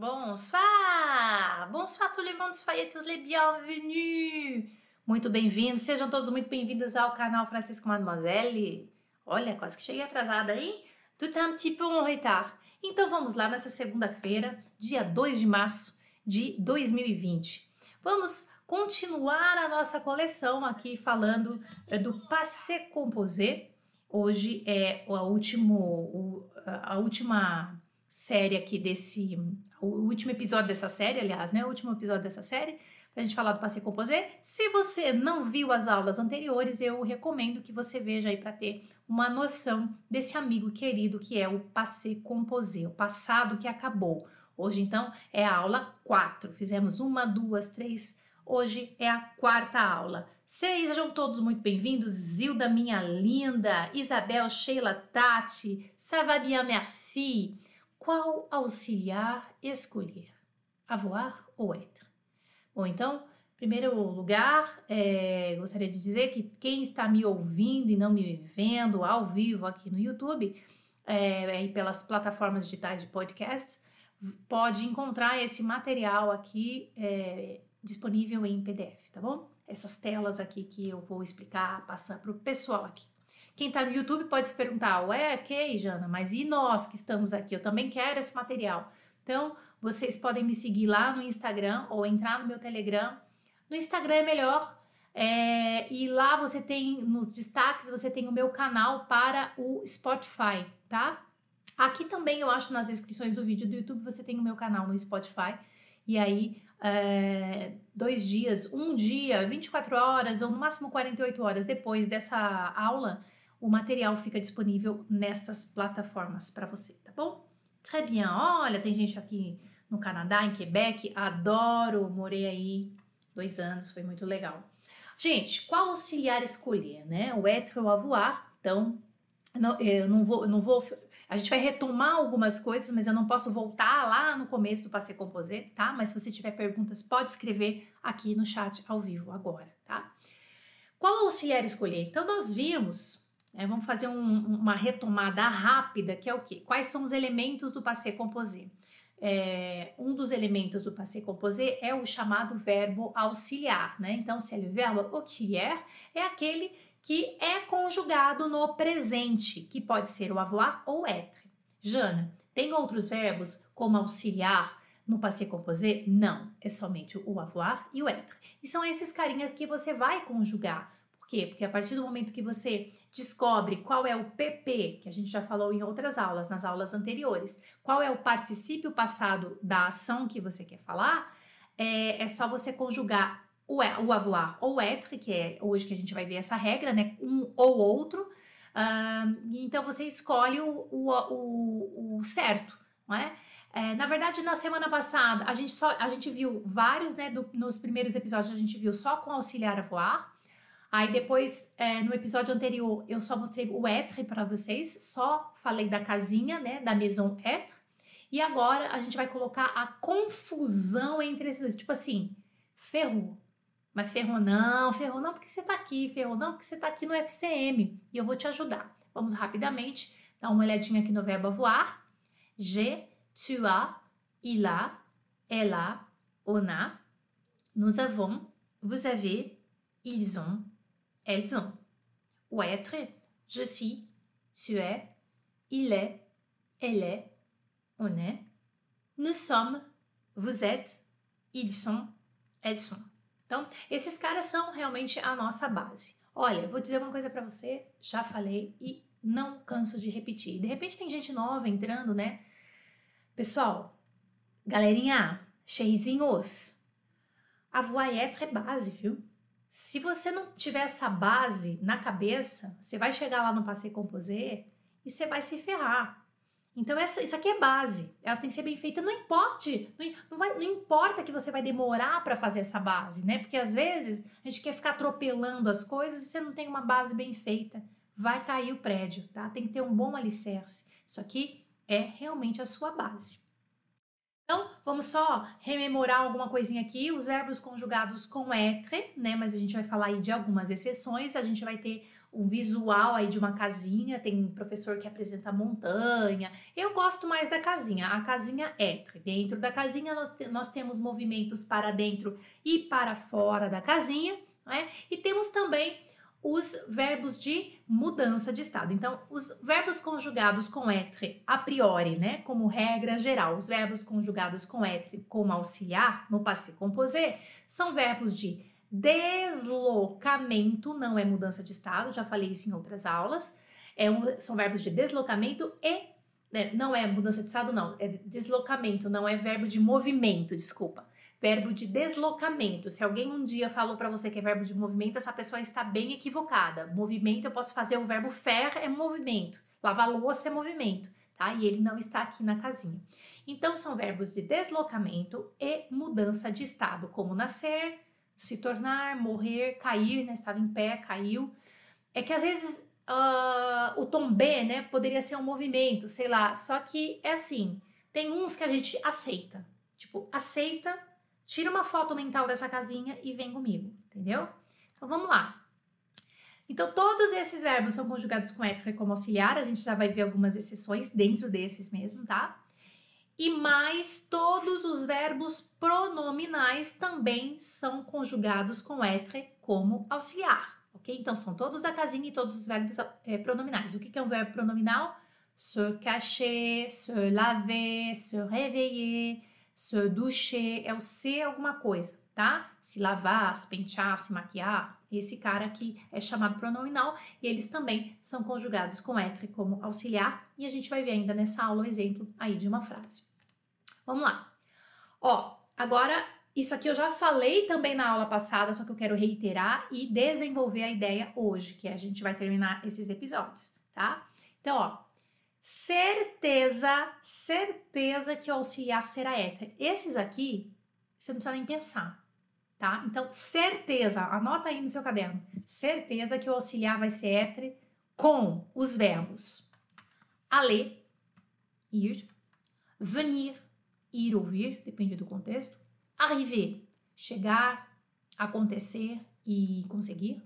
Bonsoir! Bonsoir tout le monde, soyez tous les bienvenus! Muito bem-vindos, sejam todos muito bem-vindos ao canal Francisco Mademoiselle. Olha, quase que cheguei atrasada, hein? Tout un petit peu en retard. Então vamos lá nessa segunda-feira, dia 2 de março de 2020. Vamos continuar a nossa coleção aqui falando é, do Passé Composé. Hoje é a, último, a última série aqui desse. O último episódio dessa série, aliás, né? O último episódio dessa série, a gente falar do Passé Composé. Se você não viu as aulas anteriores, eu recomendo que você veja aí para ter uma noção desse amigo querido que é o Passé Composé, o passado que acabou. Hoje, então, é a aula 4. Fizemos uma, duas, três. Hoje é a quarta aula. Sejam todos muito bem-vindos. Zilda, minha linda. Isabel, Sheila, Tati. Ça va bien, merci. Qual auxiliar escolher? Avoir ou être? Bom, então, primeiro lugar, é, gostaria de dizer que quem está me ouvindo e não me vendo ao vivo aqui no YouTube, é, e pelas plataformas digitais de podcast, pode encontrar esse material aqui é, disponível em PDF, tá bom? Essas telas aqui que eu vou explicar, passar para o pessoal aqui. Quem está no YouTube pode se perguntar, ué, ok, Jana, mas e nós que estamos aqui? Eu também quero esse material. Então, vocês podem me seguir lá no Instagram ou entrar no meu Telegram. No Instagram é melhor, é, e lá você tem, nos destaques, você tem o meu canal para o Spotify, tá? Aqui também eu acho nas descrições do vídeo do YouTube você tem o meu canal no Spotify. E aí, é, dois dias, um dia, 24 horas ou no máximo 48 horas depois dessa aula, o material fica disponível nestas plataformas para você, tá bom? Très bien. Olha, tem gente aqui no Canadá, em Quebec. Adoro, morei aí dois anos, foi muito legal. Gente, qual auxiliar escolher, né? O être ou avoir. Então, não, eu não vou, não vou. A gente vai retomar algumas coisas, mas eu não posso voltar lá no começo do Passé Composé, tá? Mas se você tiver perguntas, pode escrever aqui no chat ao vivo agora, tá? Qual auxiliar escolher? Então, nós vimos é, vamos fazer um, uma retomada rápida, que é o quê? Quais são os elementos do passé composé? É, um dos elementos do passé composé é o chamado verbo auxiliar, né? Então, se é o verbo auxiliar, é aquele que é conjugado no presente, que pode ser o avoir ou être. Jana, tem outros verbos como auxiliar no passé composé? Não, é somente o avoir e o être. E são esses carinhas que você vai conjugar quê? Porque a partir do momento que você descobre qual é o PP, que a gente já falou em outras aulas, nas aulas anteriores, qual é o particípio passado da ação que você quer falar, é, é só você conjugar o, o avoir ou être, que é hoje que a gente vai ver essa regra, né? Um ou outro. Então você escolhe o, o, o, o certo, não é? É, na verdade, na semana passada, a gente só a gente viu vários, né? Do, nos primeiros episódios a gente viu só com auxiliar a voar. Aí depois, é, no episódio anterior, eu só mostrei o être para vocês, só falei da casinha, né, da maison être. E agora a gente vai colocar a confusão entre esses dois. Tipo assim, ferrou. Mas ferrou não, ferrou não porque você tá aqui, ferrou não porque você tá aqui no FCM. E eu vou te ajudar. Vamos rapidamente dar uma olhadinha aqui no verbo voar. Je, tu as, il a, elle on a. Nous avons, vous avez, ils ont, elles ont. Ou être, je suis, tu es, il est, elle est, on est. Nous sommes, vous êtes, ils sont, elles sont. Então, esses caras são realmente a nossa base. Olha, vou dizer uma coisa para você, já falei e não canso de repetir. De repente tem gente nova entrando, né? Pessoal, galerinha, cheizinhos, a voix é base, viu? Se você não tiver essa base na cabeça, você vai chegar lá no passeio composé e você vai se ferrar. Então, essa, isso aqui é base. Ela tem que ser bem feita. Não importa, não, não, vai, não importa que você vai demorar para fazer essa base, né? Porque às vezes a gente quer ficar atropelando as coisas e você não tem uma base bem feita. Vai cair o prédio, tá? Tem que ter um bom alicerce. Isso aqui é realmente a sua base. Então, vamos só rememorar alguma coisinha aqui, os verbos conjugados com être, né? Mas a gente vai falar aí de algumas exceções. A gente vai ter um visual aí de uma casinha, tem professor que apresenta montanha. Eu gosto mais da casinha. A casinha é dentro da casinha nós temos movimentos para dentro e para fora da casinha, né? E temos também os verbos de mudança de estado. Então, os verbos conjugados com être a priori, né, como regra geral, os verbos conjugados com être como auxiliar no passé composé são verbos de deslocamento, não é mudança de estado, já falei isso em outras aulas. É um, são verbos de deslocamento e né, não é mudança de estado, não, é deslocamento, não é verbo de movimento, desculpa. Verbo de deslocamento. Se alguém um dia falou para você que é verbo de movimento, essa pessoa está bem equivocada. Movimento, eu posso fazer o verbo faire é movimento. Lavar louça é movimento, tá? E ele não está aqui na casinha. Então, são verbos de deslocamento e mudança de estado, como nascer, se tornar, morrer, cair, né? Estava em pé, caiu. É que às vezes uh, o tom B, né, poderia ser um movimento, sei lá. Só que é assim, tem uns que a gente aceita. Tipo, aceita Tira uma foto mental dessa casinha e vem comigo, entendeu? Então vamos lá. Então todos esses verbos são conjugados com ética como auxiliar, a gente já vai ver algumas exceções dentro desses mesmo, tá? E mais todos os verbos pronominais também são conjugados com être como auxiliar, ok? Então são todos da casinha e todos os verbos é, pronominais. O que é um verbo pronominal? Se cacher, se laver, se réveiller, se doucher é o ser alguma coisa, tá? Se lavar, se pentear, se maquiar. Esse cara aqui é chamado pronominal e eles também são conjugados com être como auxiliar e a gente vai ver ainda nessa aula o exemplo aí de uma frase. Vamos lá. Ó, agora isso aqui eu já falei também na aula passada, só que eu quero reiterar e desenvolver a ideia hoje, que a gente vai terminar esses episódios, tá? Então, ó, certeza, certeza que o auxiliar será hétero. Esses aqui, você não precisa nem pensar, tá? Então, certeza, anota aí no seu caderno. Certeza que o auxiliar vai ser hétero com os verbos aller, ir, venir, ir ou vir, depende do contexto, arriver, chegar, acontecer e conseguir,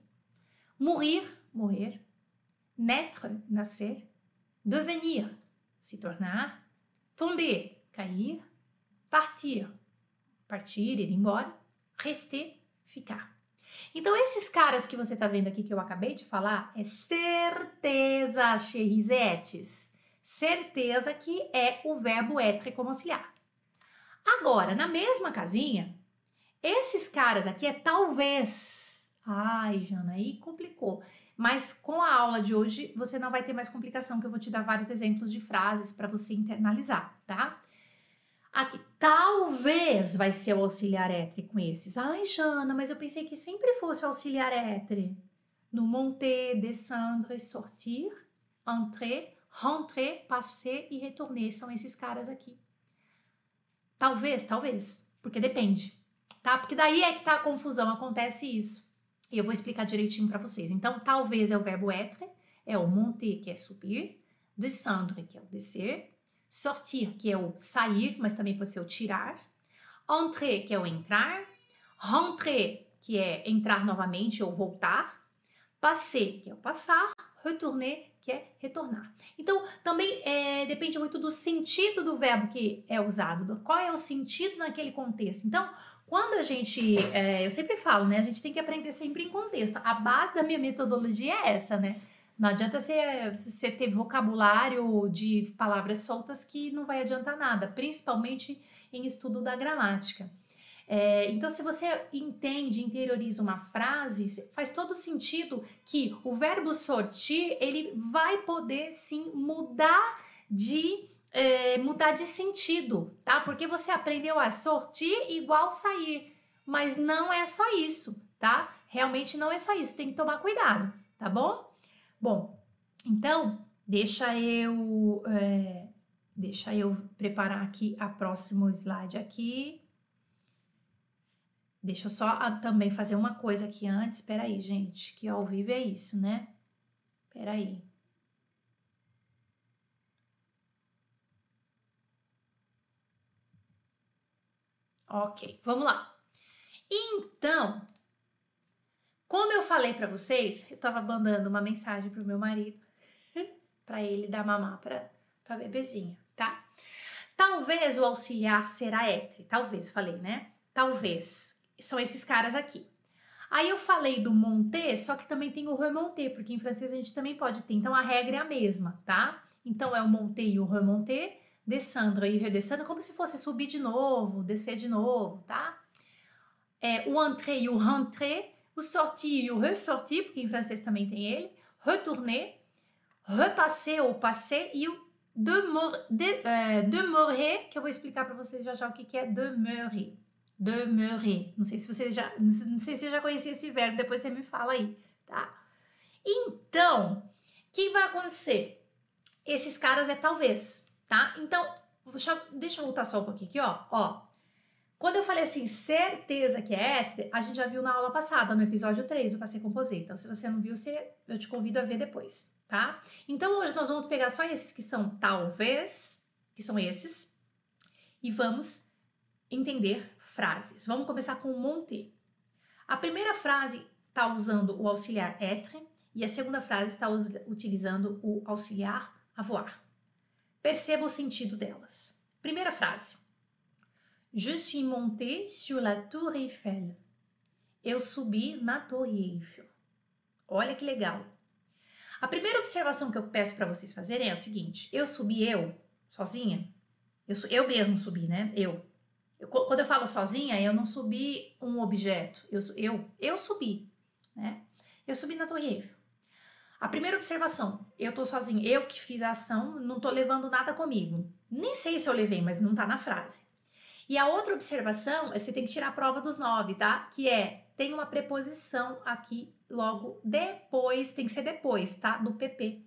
mourir, morrer, naître, nascer, devenir, se tornar, tomber, cair, partir, partir, ir embora, rester, ficar. Então, esses caras que você está vendo aqui que eu acabei de falar é certeza, cherizetes. Certeza que é o verbo être como auxiliar. Agora, na mesma casinha, esses caras aqui é talvez. Ai, Jana, aí complicou. Mas com a aula de hoje, você não vai ter mais complicação, que eu vou te dar vários exemplos de frases para você internalizar, tá? Aqui, talvez vai ser o auxiliar être com esses. Ai, Jana, mas eu pensei que sempre fosse o auxiliar être. No monter, descendre, sortir, entrer, rentrer, passer e retourner. São esses caras aqui. Talvez, talvez. Porque depende, tá? Porque daí é que tá a confusão, acontece isso. E eu vou explicar direitinho para vocês. Então, talvez é o verbo être, é o monter, que é subir, descendre, que é o descer, sortir, que é o sair, mas também pode ser o tirar, entrer, que é o entrar, rentrer, que é entrar novamente ou voltar, passer, que é o passar, retourner, que é retornar. Então, também é, depende muito do sentido do verbo que é usado, qual é o sentido naquele contexto. Então, quando a gente, é, eu sempre falo, né? A gente tem que aprender sempre em contexto. A base da minha metodologia é essa, né? Não adianta você, você ter vocabulário de palavras soltas que não vai adiantar nada, principalmente em estudo da gramática. É, então, se você entende, interioriza uma frase, faz todo sentido que o verbo sortir ele vai poder sim mudar de é, mudar de sentido, tá? Porque você aprendeu a sortir igual sair, mas não é só isso, tá? Realmente não é só isso, tem que tomar cuidado, tá bom? Bom, então deixa eu é, deixa eu preparar aqui a próximo slide aqui. Deixa eu só a, também fazer uma coisa aqui antes. Espera aí, gente, que ao vivo é isso, né? Espera aí. Ok, vamos lá. Então, Como eu falei para vocês, eu tava mandando uma mensagem pro meu marido para ele dar mamar para para bebezinha, tá? Talvez o auxiliar será être, talvez, falei, né? Talvez. São esses caras aqui. Aí eu falei do monter, só que também tem o remonter, porque em francês a gente também pode ter. Então a regra é a mesma, tá? Então é o monter e o remonter, descendre e redescendre, como se fosse subir de novo, descer de novo, tá? É, o entrer e o rentrer, o sortir e o ressortir, porque em francês também tem ele, retourner, repasser ou passer e o demeurer, de, uh, demeurer, que eu vou explicar para vocês já já o que, que é demeurer. Demeurer. Não sei se você já, não sei se já conhecia esse verbo, depois você me fala aí, tá? Então, o que vai acontecer? Esses caras é talvez, tá? Então, deixa, eu voltar só um pouquinho aqui, ó. Ó, quando eu falei assim, certeza que é hétero, a gente já viu na aula passada, no episódio 3, do Passei Composite. Então, se você não viu, você, eu te convido a ver depois tá? Então hoje nós vamos pegar só esses que são talvez, que são esses, e vamos entender frases. Vamos começar com o monter. A primeira frase está usando o auxiliar être e a segunda frase está utilizando o auxiliar avoir. Perceba o sentido delas. Primeira frase. Je suis monté sur la tour Eiffel. Eu subi na Torre Eiffel. Olha que legal. A primeira observação que eu peço para vocês fazerem é o seguinte: eu subi eu, sozinha, eu, eu mesmo subi, né? Eu. eu. Quando eu falo sozinha, eu não subi um objeto, eu, eu, eu subi, né? Eu subi na Torre Eiffel. A primeira observação, eu tô sozinha, eu que fiz a ação, não tô levando nada comigo. Nem sei se eu levei, mas não tá na frase. E a outra observação você tem que tirar a prova dos nove, tá? Que é, tem uma preposição aqui logo depois, tem que ser depois, tá? Do PP.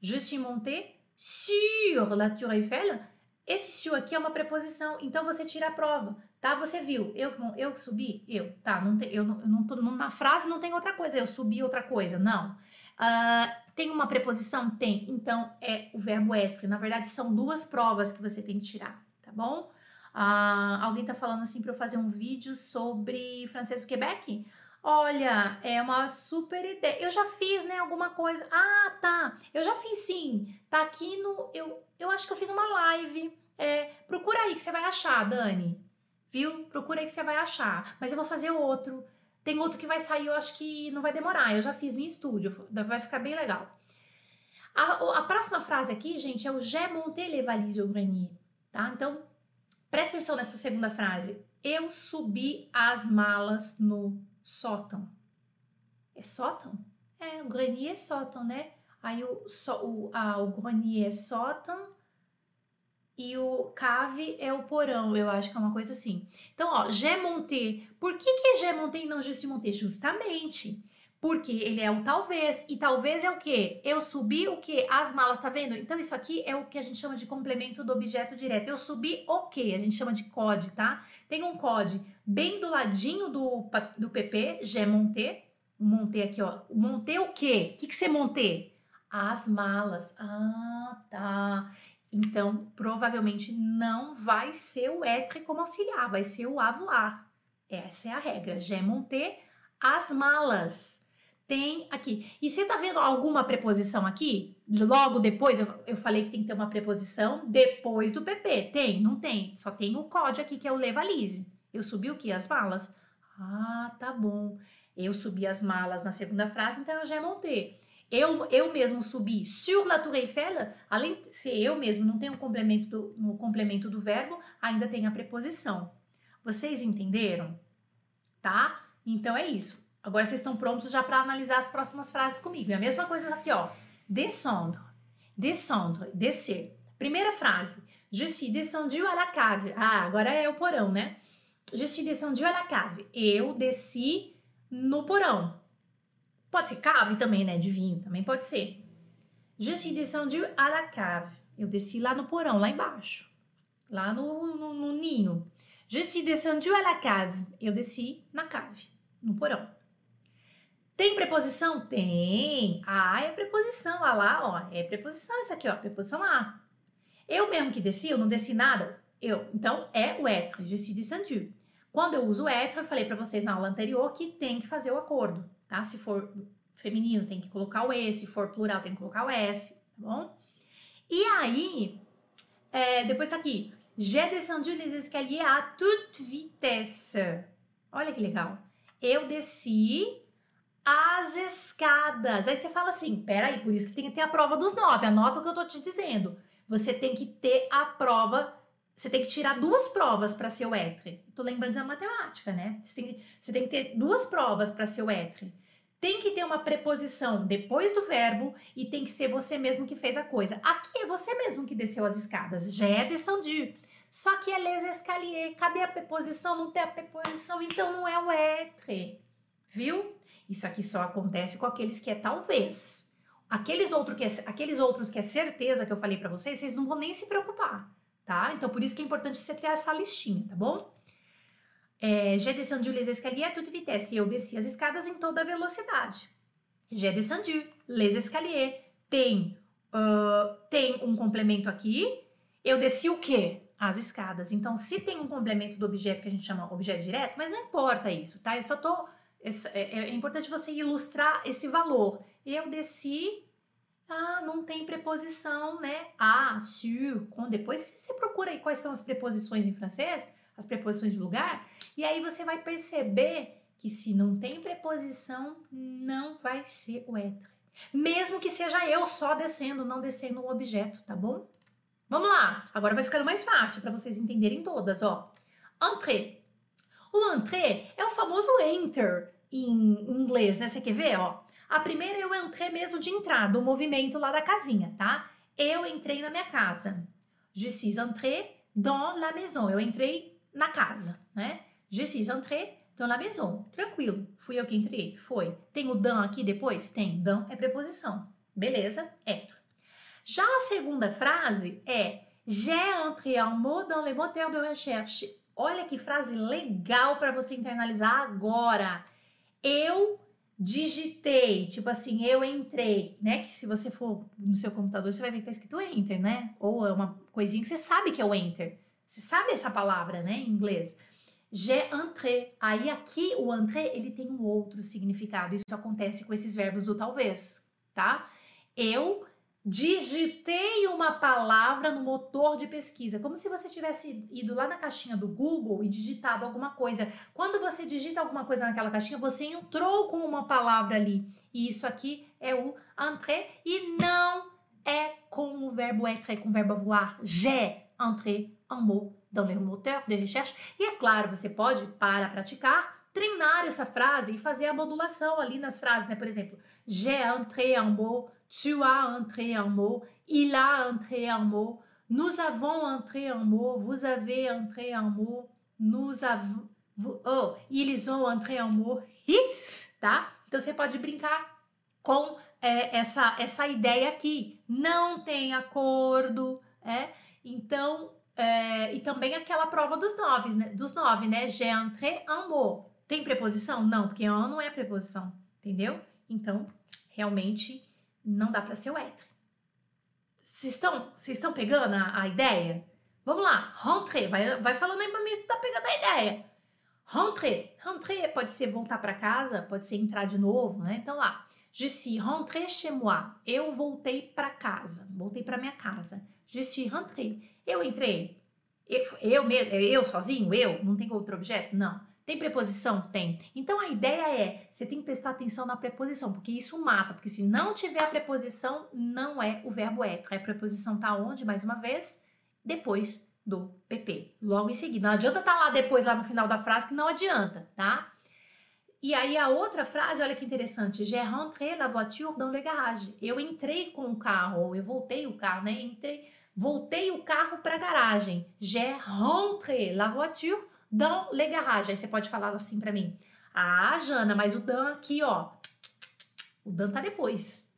Je suis monté sur la Tour Eiffel. Esse sur aqui é uma preposição, então você tira a prova, tá? Você viu, eu, eu subi, eu, tá? Não tem, eu, não, não, na frase não tem outra coisa, eu subi outra coisa, não. Uh, tem uma preposição? Tem, então é o verbo être. Na verdade, são duas provas que você tem que tirar, tá bom? Uh, alguém tá falando assim para eu fazer um vídeo sobre francês do Quebec? Olha, é uma super ideia. Eu já fiz, né, alguma coisa. Ah, tá. Eu já fiz sim. Tá aqui no. Eu, eu acho que eu fiz uma live. É, procura aí que você vai achar, Dani. Viu? Procura aí que você vai achar. Mas eu vou fazer outro. Tem outro que vai sair, eu acho que não vai demorar. Eu já fiz no estúdio. Vai ficar bem legal. A, a próxima frase aqui, gente, é o J'ai monté les valises au grenier. Tá? Então, presta atenção nessa segunda frase. Eu subi as malas no sótão. É sótão? É, o grenier é sótão, né? Aí o, so, o, ah, o grenier é sótão e o cave é o porão, eu acho que é uma coisa assim. Então, ó, j'ai monté. Por que que é j'ai monté e não je suis monté? Justamente porque ele é o talvez, e talvez é o que? Eu subi o que? As malas, tá vendo? Então, isso aqui é o que a gente chama de complemento do objeto direto. Eu subi o que? A gente chama de code, tá? Tem um code bem do ladinho do, do PP, j'ai monté. Montei aqui, ó. Montei o quê? O que, que você montei? As malas. Ah, tá. Então, provavelmente não vai ser o être como auxiliar, vai ser o avoir. Essa é a regra. J'ai monté as malas tem aqui. E você tá vendo alguma preposição aqui? Logo depois, eu, eu falei que tem que ter uma preposição depois do PP. Tem? Não tem. Só tem o código aqui que é o levalise. Eu subi o que? As malas. Ah, tá bom. Eu subi as malas na segunda frase, então eu já montei. Eu, eu mesmo subi sur la tour Eiffel, além de ser eu mesmo, não tem um complemento do, complemento do verbo, ainda tem a preposição. Vocês entenderam? Tá? Então é isso. Agora vocês estão prontos já para analisar as próximas frases comigo. É a mesma coisa aqui, ó. Descendre, descendre, descer. Primeira frase. Je suis descendu à la cave. Ah, agora é o porão, né? Je suis descendu à la cave. Eu desci no porão. Pode ser cave também, né? De vinho, também pode ser. Je suis descendu à la cave. Eu desci lá no porão, lá embaixo. Lá no, no, no ninho. Je suis descendu à la cave. Eu desci na cave, no porão. Tem preposição? Tem. A é preposição. A lá, ó, é preposição isso aqui, ó, preposição a. Eu mesmo que desci, eu não desci nada. Eu, então é o être, je suis descendu. Quando eu uso o être, eu falei para vocês na aula anterior que tem que fazer o acordo, tá? Se for feminino, tem que colocar o E, se for plural, tem que colocar o S, tá bom? E aí, é, depois tá aqui, j'ai descendu les escaliers à toute vitesse. Olha que legal. Eu desci as escadas. Aí você fala assim, peraí, por isso que tem que ter a prova dos nove. Anota o que eu tô te dizendo. Você tem que ter a prova você tem que tirar duas provas para ser o étre. Tô lembrando da matemática, né? Você tem, você tem que ter duas provas para ser o étre. Tem que ter uma preposição depois do verbo e tem que ser você mesmo que fez a coisa. Aqui é você mesmo que desceu as escadas. Já é descendu. Só que é les escaliers. Cadê a preposição? Não tem a preposição, então não é o être. Viu? Isso aqui só acontece com aqueles que é talvez. Aqueles, outro que é, aqueles outros que é certeza que eu falei para vocês, vocês não vão nem se preocupar tá? Então, por isso que é importante você ter essa listinha, tá bom? É, J'ai descendu les escaliers à toute vitesse. Eu desci as escadas em toda velocidade. J'ai descendu les escaliers. Tem, uh, tem um complemento aqui. Eu desci o quê? As escadas. Então, se tem um complemento do objeto que a gente chama objeto direto, mas não importa isso, tá? Eu só tô... É, é, é importante você ilustrar esse valor. Eu desci ah, não tem preposição, né? Ah, sur, com. Depois você procura aí quais são as preposições em francês, as preposições de lugar, e aí você vai perceber que se não tem preposição, não vai ser o être. Mesmo que seja eu só descendo, não descendo o objeto, tá bom? Vamos lá, agora vai ficando mais fácil para vocês entenderem todas, ó. Entrée. O entrée é o famoso enter em inglês, né? Você quer ver, ó? A primeira eu entrei mesmo de entrada, o movimento lá da casinha, tá? Eu entrei na minha casa. Je suis entré dans la maison. Eu entrei na casa, né? Je suis entré dans la maison. Tranquilo. Fui eu que entrei? Foi. Tem o dan aqui depois? Tem. Dan é preposição. Beleza? Être. Já a segunda frase é J'ai entré un mot dans le moteur de recherche. Olha que frase legal para você internalizar agora. Eu digitei, tipo assim, eu entrei, né? Que se você for no seu computador, você vai ver que tá escrito enter, né? Ou é uma coisinha que você sabe que é o enter. Você sabe essa palavra, né, em inglês. J'ai entré. Aí aqui o entré, ele tem um outro significado. Isso acontece com esses verbos do talvez, tá? Eu digitei uma palavra no motor de pesquisa, como se você tivesse ido lá na caixinha do Google e digitado alguma coisa. Quando você digita alguma coisa naquela caixinha, você entrou com uma palavra ali. E isso aqui é o entrer e não é com o verbo être, é com o verbo avoir. J'ai entré un mot dans le moteur de recherche. E é claro, você pode, para praticar, treinar essa frase e fazer a modulação ali nas frases, né? Por exemplo, j'ai entré un mot tu as entré un mot, il a entré un mot, nous avons entré un mot, vous avez entré un mot, nous avons. Oh, eles ont entré un mot, tá? Então você pode brincar com é, essa, essa ideia aqui. Não tem acordo, é? Então, é, e também aquela prova dos nove, né? Dos nove, né? J'ai entré un mot. Tem preposição? Não, porque un não é preposição, entendeu? Então, realmente não dá para ser o être. Vocês estão, vocês estão pegando a, a, ideia? Vamos lá, rentrer, vai, vai falando aí pra mim se tá pegando a ideia. Rentrer, rentrer pode ser voltar para casa, pode ser entrar de novo, né? Então lá, je suis rentré chez moi. Eu voltei para casa, voltei para minha casa. Je suis rentré. Eu entrei. Eu, eu, eu sozinho, eu, não tem outro objeto? Não. Tem preposição? Tem. Então a ideia é, você tem que prestar atenção na preposição, porque isso mata, porque se não tiver a preposição, não é o verbo être. A preposição tá onde, mais uma vez? Depois do PP. Logo em seguida. Não adianta estar tá lá depois, lá no final da frase, que não adianta, tá? E aí a outra frase, olha que interessante. J'ai rentré la voiture dans le garage. Eu entrei com o carro, ou eu voltei o carro, né? Entrei, voltei o carro para a garagem. J'ai rentré la voiture dans les garages. Aí você pode falar assim para mim. Ah, Jana, mas o dan aqui, ó. O dan tá depois.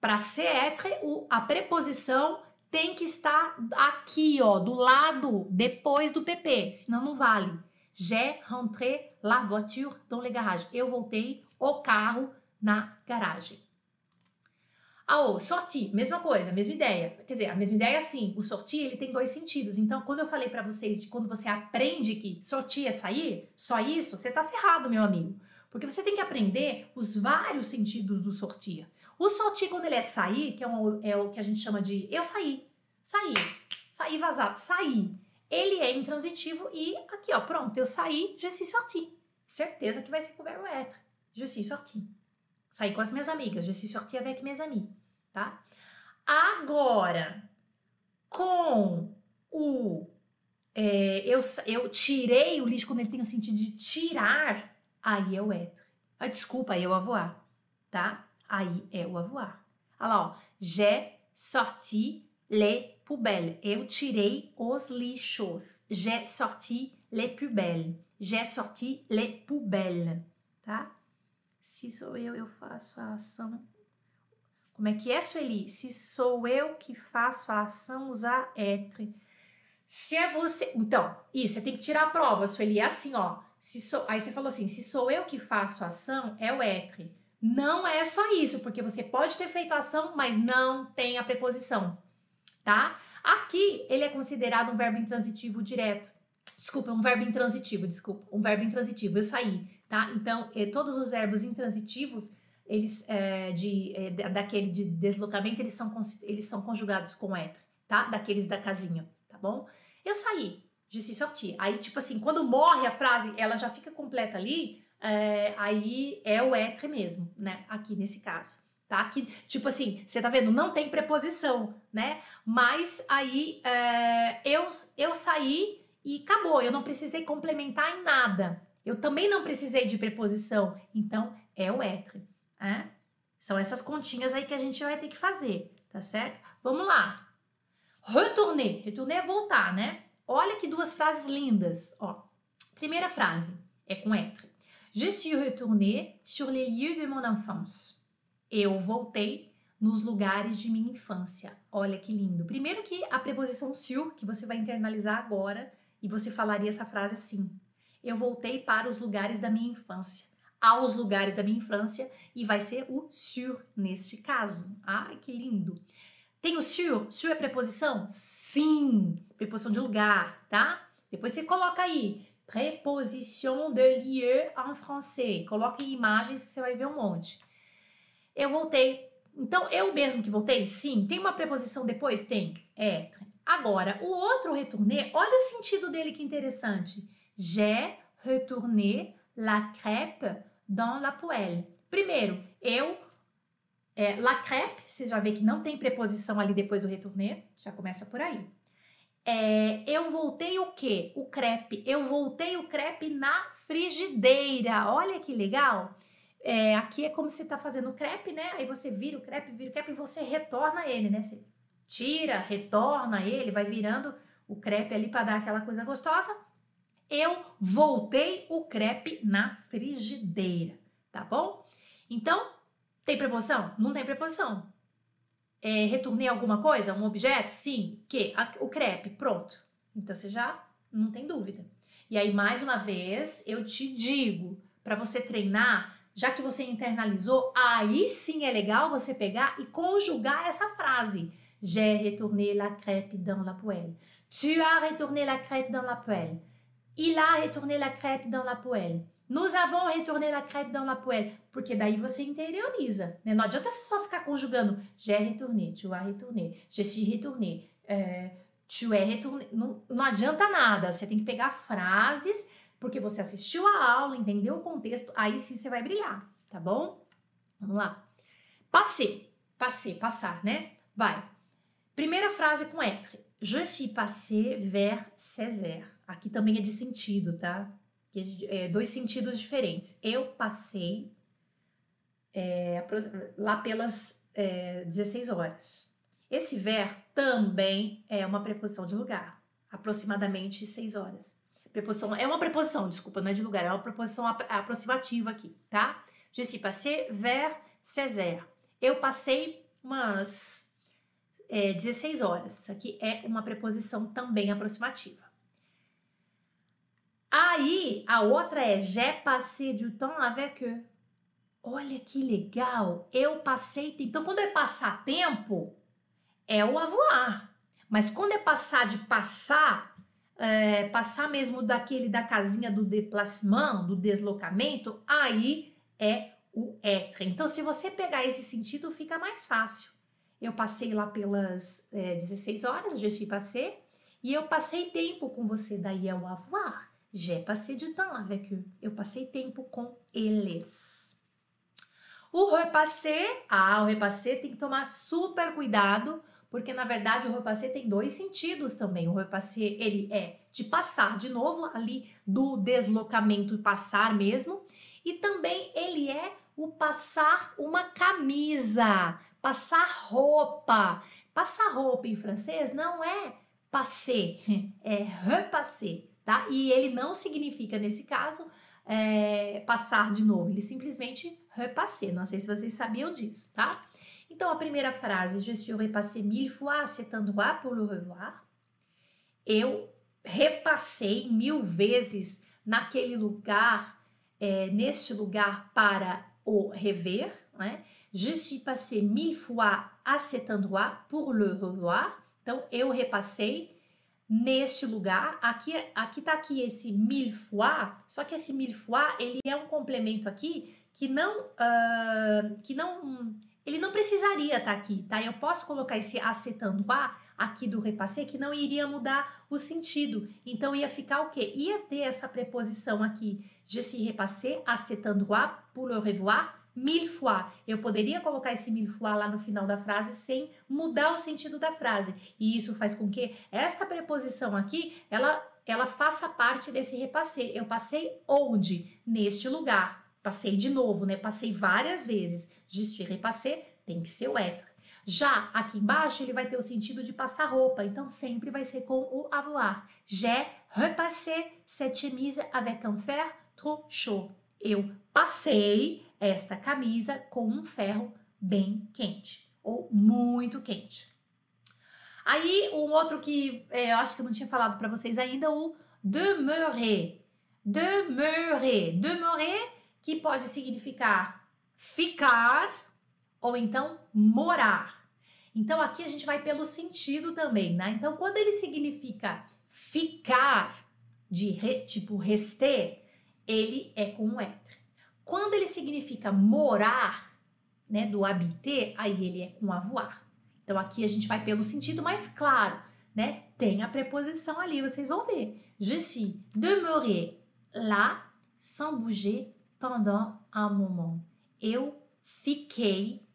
Para ser être, a preposição tem que estar aqui, ó, do lado, depois do PP, senão não vale. J'ai rentré la voiture dans les garages. Eu voltei o carro na garagem. Ah, oh, sorti, mesma coisa, mesma ideia. Quer dizer, a mesma ideia assim, o sortir ele tem dois sentidos. Então, quando eu falei para vocês de quando você aprende que sortir é sair, só isso, você tá ferrado, meu amigo. Porque você tem que aprender os vários sentidos do sortir. O sortir, quando ele é sair, que é, um, é o que a gente chama de eu saí, saí, saí vazado, saí. Ele é intransitivo e aqui, ó, pronto, eu saí, je suis sorti. Certeza que vai ser com o verbo être. Je suis sorti. Saí com as minhas amigas, je suis sorti avec mes amis, tá? Agora, com o é, eu, eu tirei o lixo quando ele tem o sentido de tirar, aí é o être. Ah, desculpa, aí é o avoir, tá? Aí é o avoir. Olha lá, ó. J'ai sorti les poubelles. Eu tirei os lixos. J'ai sorti les poubelles. J'ai sorti les poubelles, tá? Se sou eu, eu faço a ação. Como é que é, Sueli? Se sou eu que faço a ação, usar être. Se é você. Então, isso, você tem que tirar a prova, Sueli. É assim, ó. Se sou... Aí você falou assim: se sou eu que faço a ação, é o être. Não é só isso, porque você pode ter feito a ação, mas não tem a preposição, tá? Aqui, ele é considerado um verbo intransitivo direto. Desculpa, um verbo intransitivo, desculpa. Um verbo intransitivo, eu saí, tá? Então, eh, todos os verbos intransitivos, eles, eh, de, eh, daquele de deslocamento, eles são, eles são conjugados com être, tá? Daqueles da casinha, tá bom? Eu saí, de se sortir. Aí, tipo assim, quando morre a frase, ela já fica completa ali, é, aí é o être mesmo, né? Aqui nesse caso. Tá? Aqui, tipo assim, você tá vendo? Não tem preposição, né? Mas aí é, eu, eu saí e acabou. Eu não precisei complementar em nada. Eu também não precisei de preposição. Então, é o être. Né? São essas continhas aí que a gente vai ter que fazer, tá certo? Vamos lá. Retourner. Retourner é voltar, né? Olha que duas frases lindas. Ó, primeira frase é com être. Je suis retourné sur les lieux de mon enfance. Eu voltei nos lugares de minha infância. Olha que lindo. Primeiro que a preposição sur, que você vai internalizar agora, e você falaria essa frase assim: Eu voltei para os lugares da minha infância. Aos lugares da minha infância, e vai ser o sur neste caso. Ai, que lindo. Tem o sur? Sur é preposição? Sim, preposição de lugar, tá? Depois você coloca aí, preposition de lieu en français. Coloque imagens que você vai ver um monte. Eu voltei. Então, eu mesmo que voltei? Sim. Tem uma preposição depois? Tem. Être. Agora, o outro retourner, olha o sentido dele que interessante. J'ai retourné la crêpe dans la poêle. Primeiro, eu é, la crêpe, você já vê que não tem preposição ali depois do retourner, já começa por aí. É, eu voltei o quê? O crepe. Eu voltei o crepe na frigideira. Olha que legal. É, aqui é como se tá fazendo o crepe, né? Aí você vira o crepe, vira o crepe e você retorna ele, né? Você tira, retorna ele, vai virando o crepe ali para dar aquela coisa gostosa. Eu voltei o crepe na frigideira, tá bom? Então, tem preposição? Não tem preposição. É, retornei alguma coisa? Um objeto? Sim. Que? o crepe. Pronto. Então você já não tem dúvida. E aí, mais uma vez, eu te digo, para você treinar, já que você internalizou, aí sim é legal você pegar e conjugar essa frase. J'ai retourné la crêpe dans la poêle. Tu as retourné la crêpe dans la poêle. Il a retourné la crêpe dans la poêle. Nous avons retourné la crêpe dans la poêle. Porque daí você interioriza. Né? Não adianta você só ficar conjugando. J'ai retourné, tu as retourné, je suis retourné, é, tu es retourné. Não, não adianta nada. Você tem que pegar frases, porque você assistiu a aula, entendeu o contexto, aí sim você vai brilhar, tá bom? Vamos lá. Passei, passei, passar, né? Vai. Primeira frase com être. Je suis passé vers 16 heures. Aqui também é de sentido, tá? é, dois sentidos diferentes. Eu passei é, lá pelas é, 16 horas. Esse ver também é uma preposição de lugar, aproximadamente 6 horas. Preposição, é uma preposição, desculpa, não é de lugar, é uma preposição aproximativa aqui, tá? Je suis passé vers 16 heures. Eu passei umas é, 16 horas. Isso aqui é uma preposição também aproximativa. Aí a outra é j'ai passé du temps avec eux. Olha que legal, eu passei. Então, quando é passar tempo, é o avoir. Mas quando é passar de passar, é, passar mesmo daquele da casinha do déplacement, do deslocamento, aí é o être. Então, se você pegar esse sentido, fica mais fácil. Eu passei lá pelas é, 16 horas, je suis passé, e eu passei tempo com você, daí é o avoir. J'ai passé du temps avec eux. Eu passei tempo com eles. O repassé, ah, o repassé tem que tomar super cuidado, porque na verdade o repassé tem dois sentidos também. O repassé, ele é de passar de novo ali do deslocamento passar mesmo, e também ele é o passar uma camisa, passar roupa. Passar roupa em francês não é passer, é repasser, tá? E ele não significa, nesse caso, é, passar de novo, ele simplesmente repasser. Não sei se vocês sabiam disso, tá? Então, a primeira frase, je suis repassé mille fois cet endroit pour le revoir. Eu repassei mil vezes naquele lugar, é, neste lugar para o rever. Né? Je suis passé mille fois à cet endroit pour le revoir. Então, eu repassei neste lugar. Aqui, aqui tá aqui esse mille fois, só que esse mille fois, ele é um complemento aqui que não, uh, que não, ele não precisaria estar tá aqui, tá? Eu posso colocar esse acetando a aqui do repassé que não iria mudar o sentido. Então ia ficar o quê? Ia ter essa preposição aqui, je suis repassé, a pour le revoir mille fois. Eu poderia colocar esse mille fois lá no final da frase sem mudar o sentido da frase. E isso faz com que esta preposição aqui, ela ela faça parte desse repassé. Eu passei onde? Neste lugar. Passei de novo, né? Passei várias vezes. Je suis repassé, tem que ser o être. Já aqui embaixo, ele vai ter o sentido de passar roupa, então sempre vai ser com o avoir. J'ai repassé cette chemise avec un fer trop chaud. Eu passei esta camisa com um ferro bem quente ou muito quente. Aí, um outro que é, eu acho que eu não tinha falado para vocês ainda, o demeurer. Demeurer. Demeurer, que pode significar ficar ou então morar. Então, aqui a gente vai pelo sentido também, né? Então, quando ele significa ficar, de re, tipo rester, ele é com o être. Quando ele significa morar, né, do habiter, aí ele é com avoir. Então aqui a gente vai pelo sentido mais claro, né? Tem a preposição ali, vocês vão ver. Je suis demeuré là sans bouger pendant un moment. Eu fiquei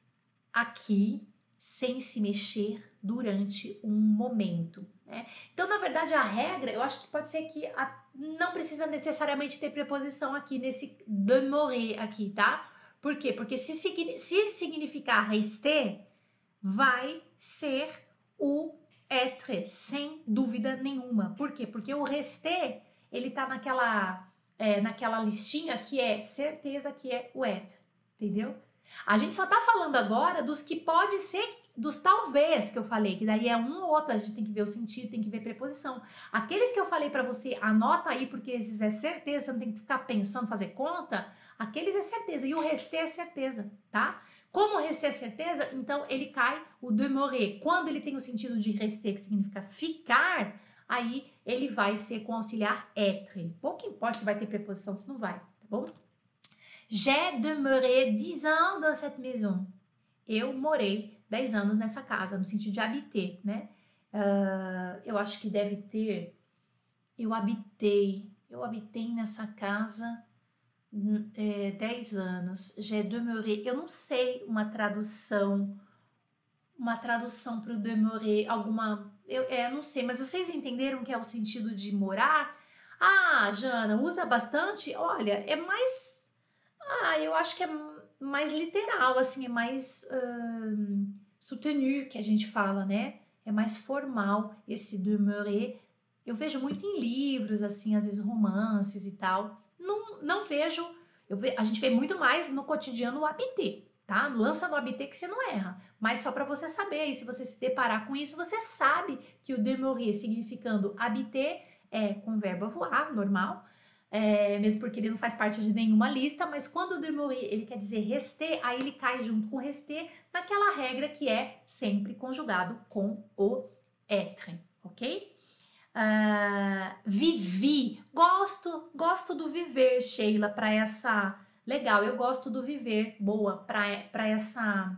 aqui sem se mexer durante um momento. Né? Então, na verdade, a regra, eu acho que pode ser que a, não precisa necessariamente ter preposição aqui nesse demeurer aqui, tá? Por quê? Porque se, se significar rester, vai ser o être, sem dúvida nenhuma. Por quê? Porque o rester, ele tá naquela, é, naquela listinha que é certeza que é o être, entendeu? A gente só tá falando agora dos que pode ser dos talvez que eu falei, que daí é um ou outro, a gente tem que ver o sentido, tem que ver preposição. Aqueles que eu falei para você, anota aí, porque esses é certeza, você não tem que ficar pensando, fazer conta, aqueles é certeza, e o rester é certeza, tá? Como rester é certeza, então ele cai o demeurer. Quando ele tem o sentido de rester, que significa ficar, aí ele vai ser com auxiliar être. Pouco importa se vai ter preposição, se não vai, tá bom? J'ai demeuré 10 ans dans cette maison. Eu morei 10 anos nessa casa, no sentido de habiter, né? Uh, eu acho que deve ter. Eu habitei, eu habitei nessa casa é, 10 anos. J'ai demeuré. Eu não sei uma tradução, uma tradução para o demeurer, alguma. Eu é, não sei, mas vocês entenderam que é o sentido de morar? Ah, Jana, usa bastante? Olha, é mais. Ah, eu acho que é mais literal, assim, é mais uh, soutenu que a gente fala, né? É mais formal esse demeurer. Eu vejo muito em livros, assim, às vezes romances e tal. Não, não vejo, ve, a gente vê muito mais no cotidiano o habiter, tá? Lança no habiter que você não erra. Mas só para você saber, e se você se deparar com isso, você sabe que o demeurer significando habiter é com verbo voar, normal, é, mesmo porque ele não faz parte de nenhuma lista, mas quando o demeurer ele quer dizer rester, aí ele cai junto com rester naquela regra que é sempre conjugado com o être, ok? Uh, vivi. Gosto, gosto do viver, Sheila, para essa. Legal, eu gosto do viver. Boa, para essa.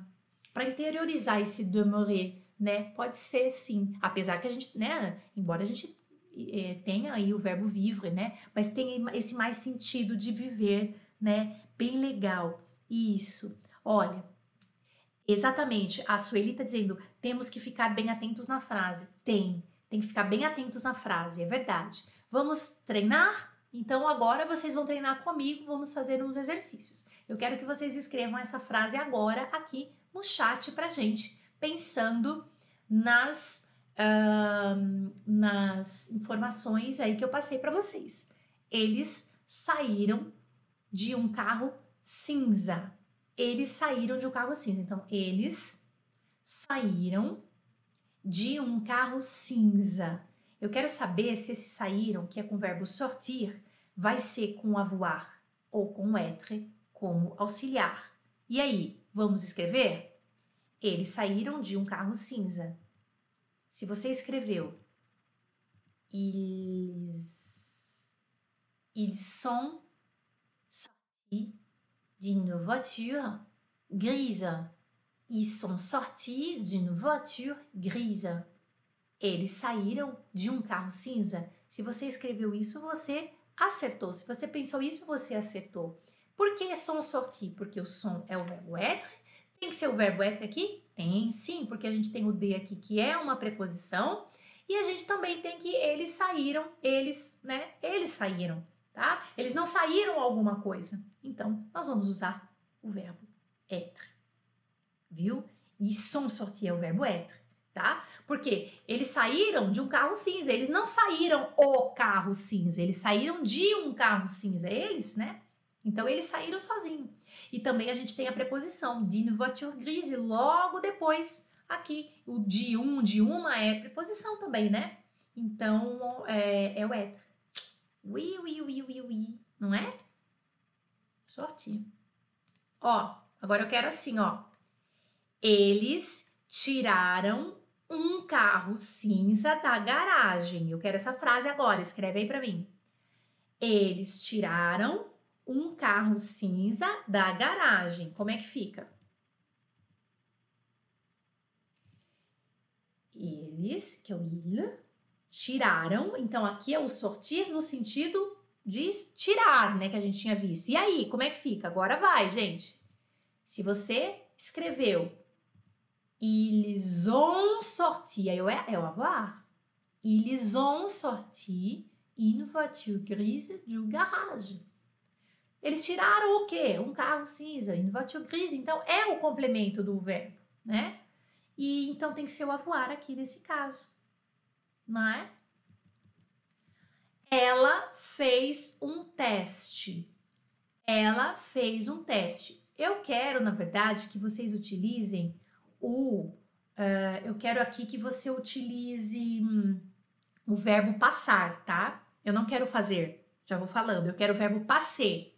Para interiorizar esse demeurer, né? Pode ser sim. Apesar que a gente, né? Embora a gente é, tenha aí o verbo vivre, né? Mas tem esse mais sentido de viver, né? Bem legal. Isso. Olha, exatamente. A Sueli está dizendo: temos que ficar bem atentos na frase. Tem. Tem que ficar bem atentos na frase, é verdade. Vamos treinar? Então agora vocês vão treinar comigo, vamos fazer uns exercícios. Eu quero que vocês escrevam essa frase agora aqui no chat pra gente, pensando nas, nas informações aí que eu passei para vocês. Eles saíram de um carro cinza. Eles saíram de um carro cinza. Então, eles saíram de um carro cinza. Eu quero saber se esse saíram, que é com o verbo sortir, vai ser com avoir ou com être como auxiliar. E aí, vamos escrever? Eles saíram de um carro cinza. Se você escreveu ils, ils sont sortis d'une voiture grise. Ils sont sortis d'une voiture grise. Eles saíram de um carro cinza. Se você escreveu isso, você acertou. Se você pensou isso, você acertou. Por que sont sortis? Porque o som é o verbo être. Tem que ser o verbo être aqui? Tem sim, porque a gente tem o de aqui que é uma preposição. E a gente também tem que eles saíram, eles, né? Eles saíram, tá? Eles não saíram alguma coisa. Então, nós vamos usar o verbo être viu? E sont sortis é o verbo être, tá? Porque eles saíram de um carro cinza, eles não saíram o carro cinza, eles saíram de um carro cinza, eles, né? Então eles saíram sozinhos. E também a gente tem a preposição d'une voiture grise logo depois aqui. O de um, de uma é preposição também, né? Então é, é o être. Oui, oui, oui, oui, oui, não é? Sortir. Ó, agora eu quero assim, ó. Eles tiraram um carro cinza da garagem. Eu quero essa frase agora, escreve aí para mim. Eles tiraram um carro cinza da garagem. Como é que fica? Eles, que é o il, tiraram. Então aqui é o sortir no sentido de tirar, né, que a gente tinha visto. E aí, como é que fica? Agora vai, gente. Se você escreveu Ils ont sorti, aí é, é o avoir. Ils ont sorti une voiture grise du garage. Eles tiraram o quê? Um carro cinza, une voiture grise. Então, é o complemento do verbo, né? E então tem que ser o avoir aqui nesse caso, não é? Ela fez um teste. Ela fez um teste. Eu quero, na verdade, que vocês utilizem o. Uh, eu quero aqui que você utilize hum, o verbo passar, tá? Eu não quero fazer, já vou falando. Eu quero o verbo passer.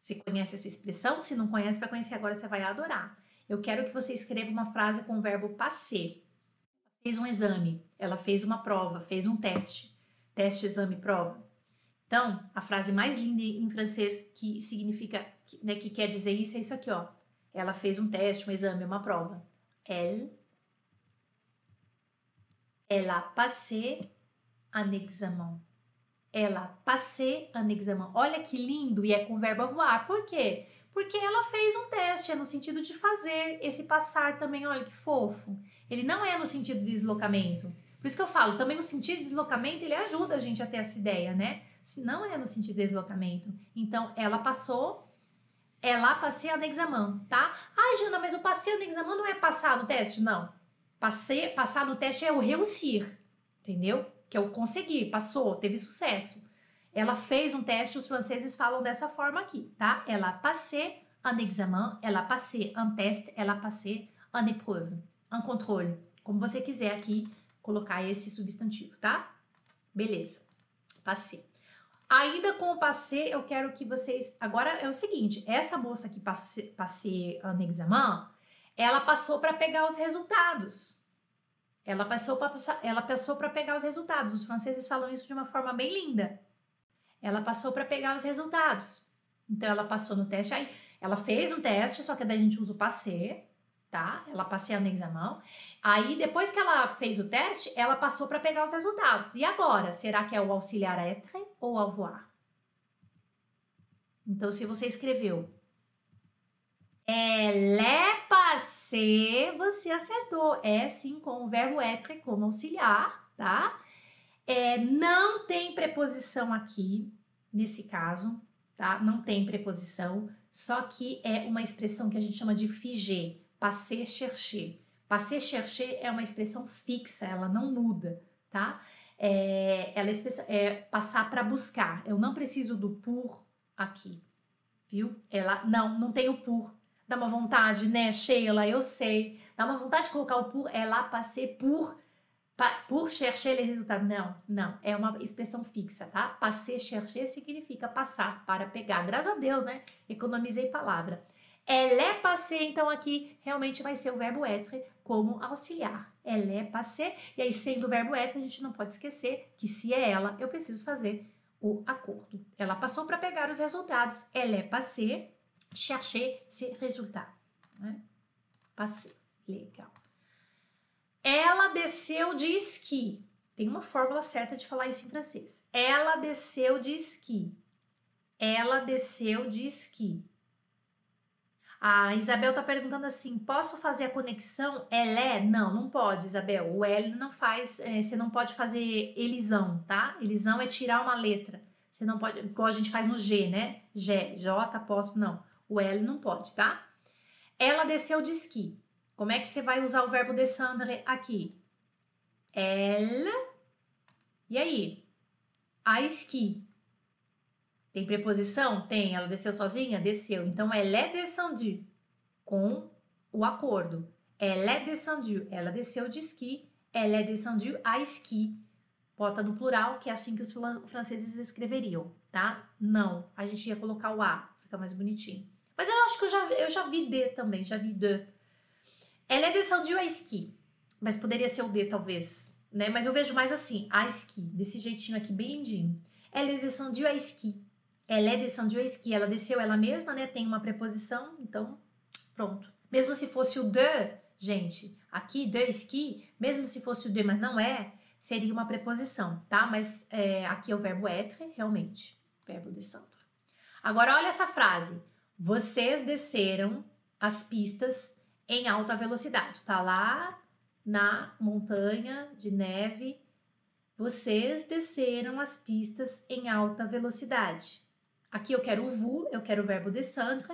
Você conhece essa expressão? Se não conhece, vai conhecer agora, você vai adorar. Eu quero que você escreva uma frase com o verbo passer. Fez um exame, ela fez uma prova, fez um teste. Teste, exame, prova. Então, a frase mais linda em francês que significa, né, que quer dizer isso é isso aqui, ó. Ela fez um teste, um exame, uma prova. Elle, elle a passé un examen. Ela passé un examen. Olha que lindo e é com o verbo avoir. Por quê? Porque ela fez um teste, é no sentido de fazer. Esse passar também, olha que fofo. Ele não é no sentido de deslocamento. Por isso que eu falo, também o sentido de deslocamento, ele ajuda a gente a ter essa ideia, né? Não é no sentido de deslocamento. Então, ela passou é lá passei en examen, tá? Ai, Jana, mas o passei en examen não é passar no teste? Não. Passei, passar no teste é o réussir, entendeu? Que é o conseguir, passou, teve sucesso. Ela fez um teste, os franceses falam dessa forma aqui, tá? Ela passei en examen, ela passei un teste, ela passei en épreuve, en contrôle. Como você quiser aqui colocar esse substantivo, tá? Beleza. Passei. Ainda com o passei, eu quero que vocês. Agora é o seguinte: essa moça que passei no examen, ela passou para pegar os resultados. Ela passou para ela passou para pegar os resultados. Os franceses falam isso de uma forma bem linda. Ela passou para pegar os resultados. Então ela passou no teste aí, ela fez um teste, só que daí a gente usa o passé, tá? Ela passei no examen. Aí depois que ela fez o teste, ela passou para pegar os resultados. E agora, será que é o auxiliar être ou avoir? Então se você escreveu est passée, você acertou. É sim com o verbo être como auxiliar, tá? É, não tem preposição aqui, nesse caso, tá? Não tem preposição, só que é uma expressão que a gente chama de figé, passer chercher. Passer chercher é uma expressão fixa, ela não muda, tá? É, ela é, é passar para buscar. Eu não preciso do por aqui, viu? Ela não, não tem o por. Dá uma vontade, né, Sheila? Eu sei. Dá uma vontade de colocar o por. É lá passer por por chercher les résultats. Não, não. É uma expressão fixa, tá? Passer, chercher significa passar, para pegar. Graças a Deus, né? Economizei palavra. Elle est passée, então aqui realmente vai ser o verbo être como auxiliar. Elle est passée. E aí, sendo o verbo être, a gente não pode esquecer que se é ela, eu preciso fazer o acordo. Ela passou para pegar os resultados. Elle est passée, chercher ces résultats. Né? Passé. Legal. Ela desceu de esqui. Tem uma fórmula certa de falar isso em francês. Ela desceu de esqui. Ela desceu de esqui. A Isabel tá perguntando assim: posso fazer a conexão Elé? Não, não pode, Isabel. O L não faz, é, você não pode fazer elisão, tá? Elisão é tirar uma letra. Você não pode, igual a gente faz no G, né? G, J, apóstolo, não. O L não pode, tá? Ela desceu de esqui. Como é que você vai usar o verbo descendre aqui? Elle. E aí? A esqui. Tem preposição? Tem. Ela desceu sozinha? Desceu. Então, elle est descendue com o acordo. Elle est descendue. Ela desceu de esqui. Elle est descendue à esqui. Bota no plural, que é assim que os franceses escreveriam, tá? Não. A gente ia colocar o A. Fica mais bonitinho. Mas eu acho que eu já, eu já vi D também. Já vi D. Ela é descendue à esqui, mas poderia ser o D talvez, né? Mas eu vejo mais assim, a esqui, desse jeitinho aqui, bem lindinho. Ela é descendue à esqui. Ela é descendue à esqui. Ela desceu ela mesma, né? Tem uma preposição, então pronto. Mesmo se fosse o de, gente, aqui de esqui, mesmo se fosse o de, mas não é, seria uma preposição, tá? Mas é, aqui é o verbo être, realmente, verbo descendre. Agora olha essa frase. Vocês desceram as pistas em alta velocidade. Está lá na montanha de neve. Vocês desceram as pistas em alta velocidade. Aqui eu quero o vous, eu quero o verbo descendre.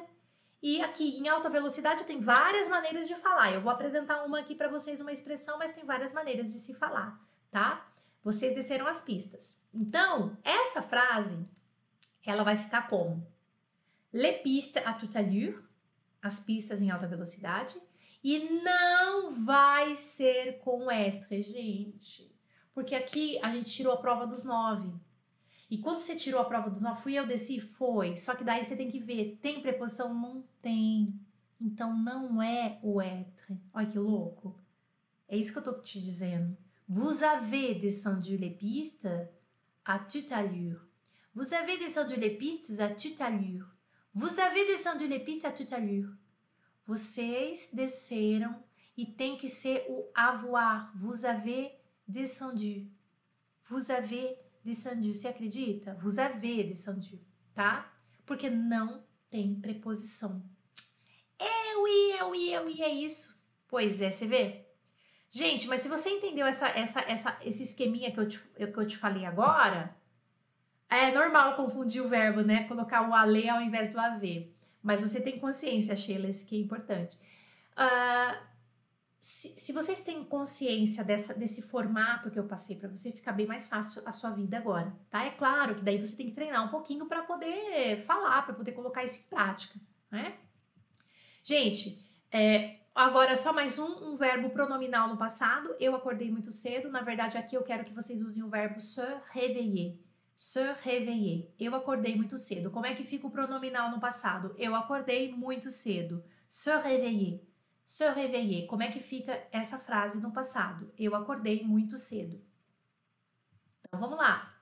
E aqui em alta velocidade tem várias maneiras de falar. Eu vou apresentar uma aqui para vocês, uma expressão, mas tem várias maneiras de se falar, tá? Vocês desceram as pistas. Então, esta frase, ela vai ficar como? Les pistes à toute allure, as pistas em alta velocidade. E não vai ser com être, gente. Porque aqui a gente tirou a prova dos nove. E quando você tirou a prova dos nove, fui eu, desci? Foi. Só que daí você tem que ver, tem preposição? Não tem. Então não é o être. Olha que louco. É isso que eu tô te dizendo. Vous avez descendu les pistes à toute allure. Vous avez descendu les pistes à toute allure. Vous avez descendu les pistes à toute allure. Vocês desceram e tem que ser o avoir. Vous avez descendu. Vous avez descendu. Você acredita? Vous avez descendu, tá? Porque não tem preposição. Eu e eu e eu e é isso. Pois é, você vê? Gente, mas se você entendeu essa, essa, essa, esse esqueminha que eu, te, que eu te falei agora, é normal confundir o verbo, né? Colocar o ale ao invés do haver. Mas você tem consciência, Sheila, isso que é importante. Uh, se, se, vocês têm consciência dessa, desse formato que eu passei para você, fica bem mais fácil a sua vida agora, tá? É claro que daí você tem que treinar um pouquinho para poder falar, para poder colocar isso em prática, né? Gente, é, agora só mais um, um verbo pronominal no passado. Eu acordei muito cedo. Na verdade, aqui eu quero que vocês usem o verbo se réveiller se réveiller. Eu acordei muito cedo. Como é que fica o pronominal no passado? Eu acordei muito cedo. Se réveiller. se réveiller. Como é que fica essa frase no passado? Eu acordei muito cedo. Então vamos lá.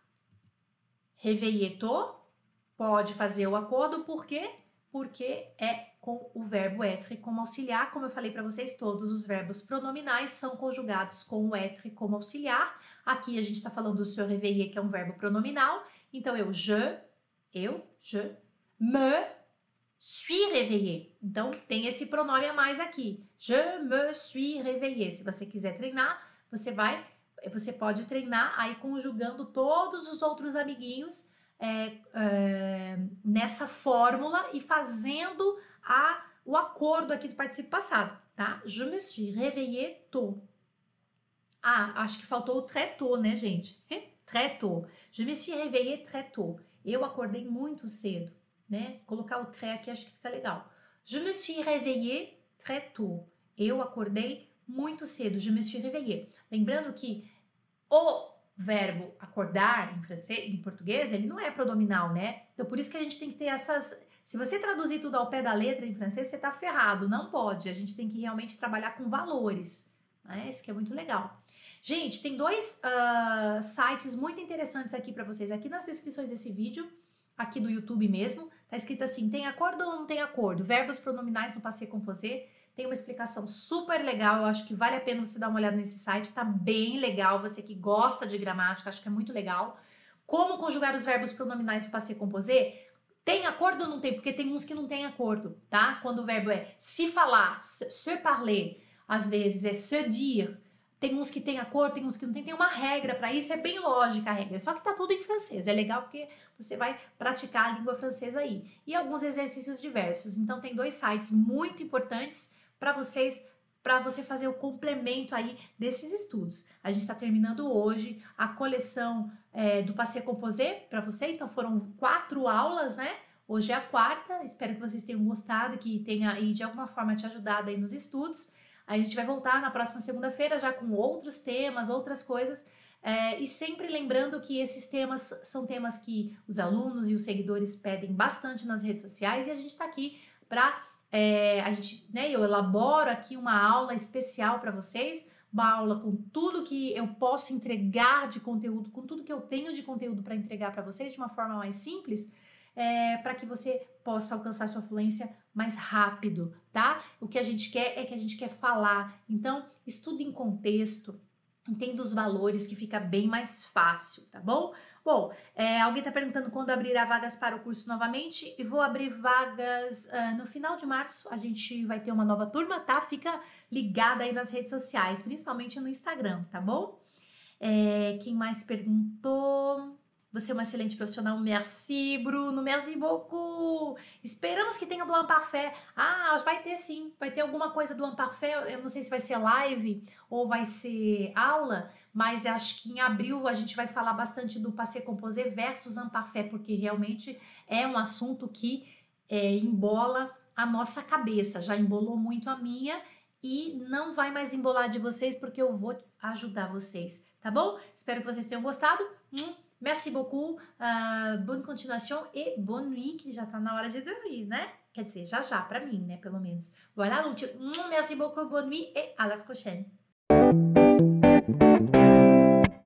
Réveiller to pode fazer o acordo, por quê? Porque é com o verbo être como auxiliar. Como eu falei para vocês, todos os verbos pronominais são conjugados com o être como auxiliar. Aqui a gente está falando do se réveiller, que é um verbo pronominal. Então eu je, eu, je, me suis réveillé. Então tem esse pronome a mais aqui. Je me suis réveillé. Se você quiser treinar, você vai, você pode treinar aí conjugando todos os outros amiguinhos é, é, nessa fórmula e fazendo a, o acordo aqui do participo passado, tá? Je me suis réveillé tôt. Ah, acho que faltou o très tôt, né, gente? Très tôt. Je me suis réveillé très tôt. Eu acordei muito cedo né? Colocar o très aqui acho que fica legal. Je me suis réveillé très tôt. Eu acordei muito cedo. Je me suis réveillé. Lembrando que o verbo acordar em francês, em português, ele não é pronominal, né? Então por isso que a gente tem que ter essas. Se você traduzir tudo ao pé da letra em francês, você tá ferrado. Não pode. A gente tem que realmente trabalhar com valores. Né? Isso que é muito legal. Gente, tem dois uh, sites muito interessantes aqui para vocês, aqui nas descrições desse vídeo, aqui do YouTube mesmo. Tá escrito assim: tem acordo ou não tem acordo? Verbos pronominais no passé composé. Tem uma explicação super legal, eu acho que vale a pena você dar uma olhada nesse site, tá bem legal. Você que gosta de gramática, acho que é muito legal. Como conjugar os verbos pronominais no passé composé? Tem acordo ou não tem? Porque tem uns que não tem acordo, tá? Quando o verbo é se falar, se parler, às vezes é se dire, tem uns que tem a cor, tem uns que não tem. Tem uma regra para isso, é bem lógica a regra. Só que tá tudo em francês. É legal porque você vai praticar a língua francesa aí. E alguns exercícios diversos. Então tem dois sites muito importantes para vocês para você fazer o complemento aí desses estudos. A gente está terminando hoje a coleção é, do Passé Composé para você, então foram quatro aulas, né? Hoje é a quarta, espero que vocês tenham gostado, que tenha aí de alguma forma te ajudado aí nos estudos. A gente vai voltar na próxima segunda-feira já com outros temas, outras coisas. É, e sempre lembrando que esses temas são temas que os alunos e os seguidores pedem bastante nas redes sociais e a gente está aqui para é, a gente, né, eu elaboro aqui uma aula especial para vocês, uma aula com tudo que eu posso entregar de conteúdo, com tudo que eu tenho de conteúdo para entregar para vocês de uma forma mais simples, é, para que você possa alcançar sua fluência mais rápido, tá? O que a gente quer é que a gente quer falar. Então, estude em contexto, entenda os valores que fica bem mais fácil, tá bom? Bom, é, alguém está perguntando quando abrirá vagas para o curso novamente e vou abrir vagas uh, no final de março. A gente vai ter uma nova turma, tá? Fica ligada aí nas redes sociais, principalmente no Instagram, tá bom? É, quem mais perguntou? Você é uma excelente profissional. Merci, Bruno. Merci beaucoup. Esperamos que tenha do Amparfé. Ah, vai ter sim. Vai ter alguma coisa do Amparfé. Eu não sei se vai ser live ou vai ser aula, mas acho que em abril a gente vai falar bastante do Passé Composé versus Amparfé, porque realmente é um assunto que é, embola a nossa cabeça. Já embolou muito a minha e não vai mais embolar de vocês porque eu vou ajudar vocês, tá bom? Espero que vocês tenham gostado. Hum. Merci beaucoup, uh, bonne continuation et bonne nuit, que já tá na hora de dormir, né? Quer dizer, já já, para mim, né? Pelo menos. Voilà, donc, merci beaucoup, bonne nuit et à la prochaine.